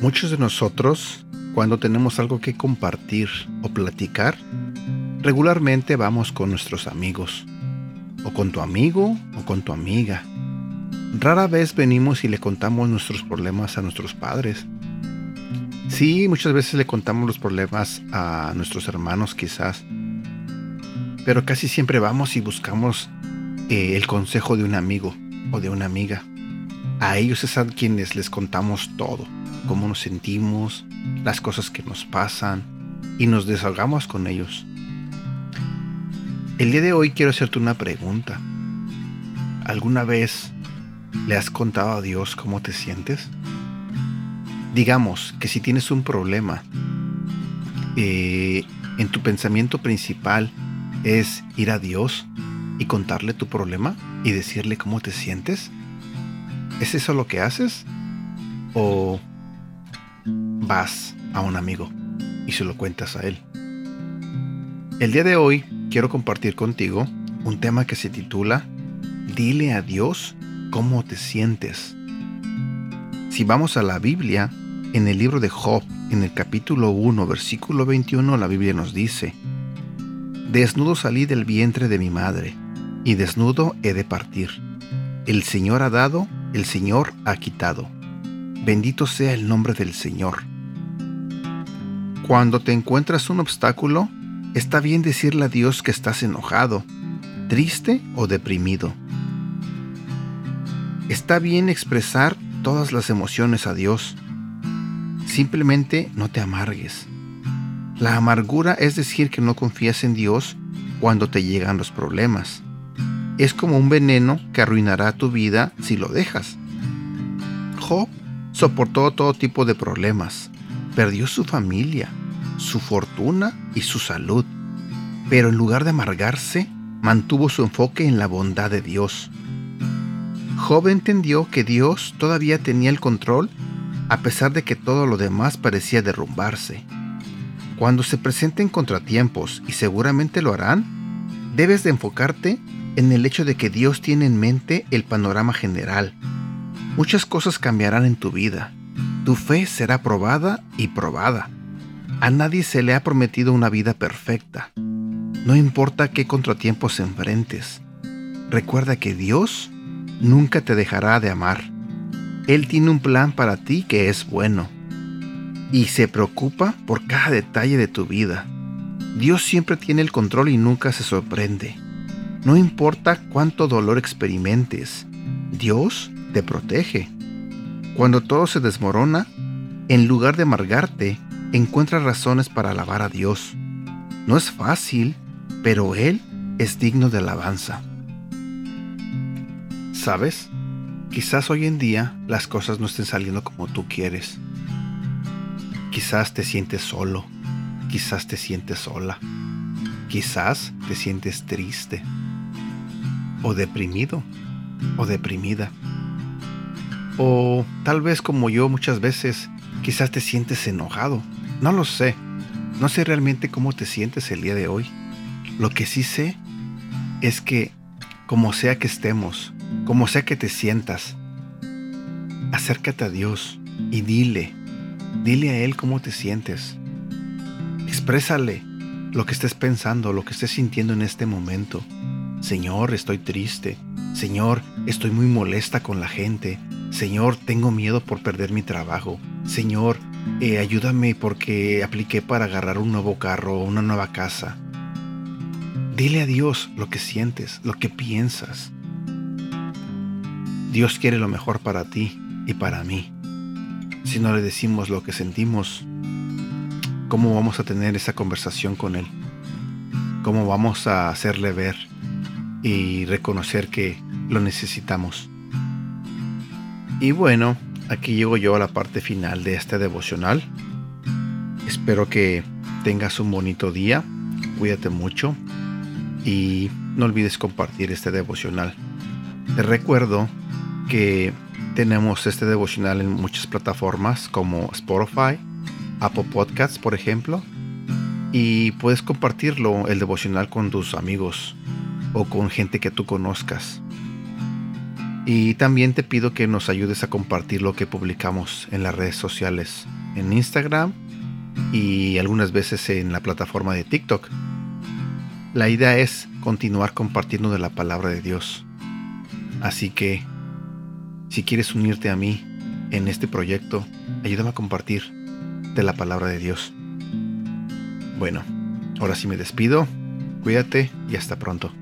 Muchos de nosotros, cuando tenemos algo que compartir o platicar, regularmente vamos con nuestros amigos, o con tu amigo o con tu amiga. Rara vez venimos y le contamos nuestros problemas a nuestros padres. Sí, muchas veces le contamos los problemas a nuestros hermanos quizás, pero casi siempre vamos y buscamos eh, el consejo de un amigo o de una amiga. A ellos es a quienes les contamos todo cómo nos sentimos, las cosas que nos pasan y nos desahogamos con ellos. El día de hoy quiero hacerte una pregunta. ¿Alguna vez le has contado a Dios cómo te sientes? Digamos que si tienes un problema, eh, en tu pensamiento principal es ir a Dios y contarle tu problema y decirle cómo te sientes. ¿Es eso lo que haces? ¿O vas a un amigo y se lo cuentas a él. El día de hoy quiero compartir contigo un tema que se titula Dile a Dios cómo te sientes. Si vamos a la Biblia, en el libro de Job, en el capítulo 1, versículo 21, la Biblia nos dice, Desnudo salí del vientre de mi madre, y desnudo he de partir. El Señor ha dado, el Señor ha quitado. Bendito sea el nombre del Señor. Cuando te encuentras un obstáculo, está bien decirle a Dios que estás enojado, triste o deprimido. Está bien expresar todas las emociones a Dios. Simplemente no te amargues. La amargura es decir que no confías en Dios cuando te llegan los problemas. Es como un veneno que arruinará tu vida si lo dejas. Job soportó todo tipo de problemas, perdió su familia, su fortuna y su salud, pero en lugar de amargarse, mantuvo su enfoque en la bondad de Dios. Job entendió que Dios todavía tenía el control a pesar de que todo lo demás parecía derrumbarse. Cuando se presenten contratiempos, y seguramente lo harán, debes de enfocarte en el hecho de que Dios tiene en mente el panorama general. Muchas cosas cambiarán en tu vida. Tu fe será probada y probada. A nadie se le ha prometido una vida perfecta. No importa qué contratiempos enfrentes. Recuerda que Dios nunca te dejará de amar. Él tiene un plan para ti que es bueno. Y se preocupa por cada detalle de tu vida. Dios siempre tiene el control y nunca se sorprende. No importa cuánto dolor experimentes, Dios te protege. Cuando todo se desmorona, en lugar de amargarte, encuentra razones para alabar a Dios. No es fácil, pero Él es digno de alabanza. ¿Sabes? Quizás hoy en día las cosas no estén saliendo como tú quieres. Quizás te sientes solo, quizás te sientes sola, quizás te sientes triste, o deprimido, o deprimida. O tal vez como yo muchas veces, quizás te sientes enojado, no lo sé. No sé realmente cómo te sientes el día de hoy. Lo que sí sé es que, como sea que estemos, como sea que te sientas, acércate a Dios y dile, dile a Él cómo te sientes. Exprésale lo que estés pensando, lo que estés sintiendo en este momento. Señor, estoy triste. Señor, estoy muy molesta con la gente. Señor, tengo miedo por perder mi trabajo. Señor, eh, ayúdame porque apliqué para agarrar un nuevo carro o una nueva casa. Dile a Dios lo que sientes, lo que piensas. Dios quiere lo mejor para ti y para mí. Si no le decimos lo que sentimos, ¿cómo vamos a tener esa conversación con Él? ¿Cómo vamos a hacerle ver y reconocer que lo necesitamos? Y bueno, aquí llego yo a la parte final de este devocional. Espero que tengas un bonito día, cuídate mucho y no olvides compartir este devocional. Te recuerdo que tenemos este devocional en muchas plataformas como Spotify, Apple Podcasts, por ejemplo, y puedes compartirlo el devocional con tus amigos o con gente que tú conozcas. Y también te pido que nos ayudes a compartir lo que publicamos en las redes sociales, en Instagram y algunas veces en la plataforma de TikTok. La idea es continuar compartiendo de la palabra de Dios. Así que, si quieres unirte a mí en este proyecto, ayúdame a compartir de la palabra de Dios. Bueno, ahora sí me despido. Cuídate y hasta pronto.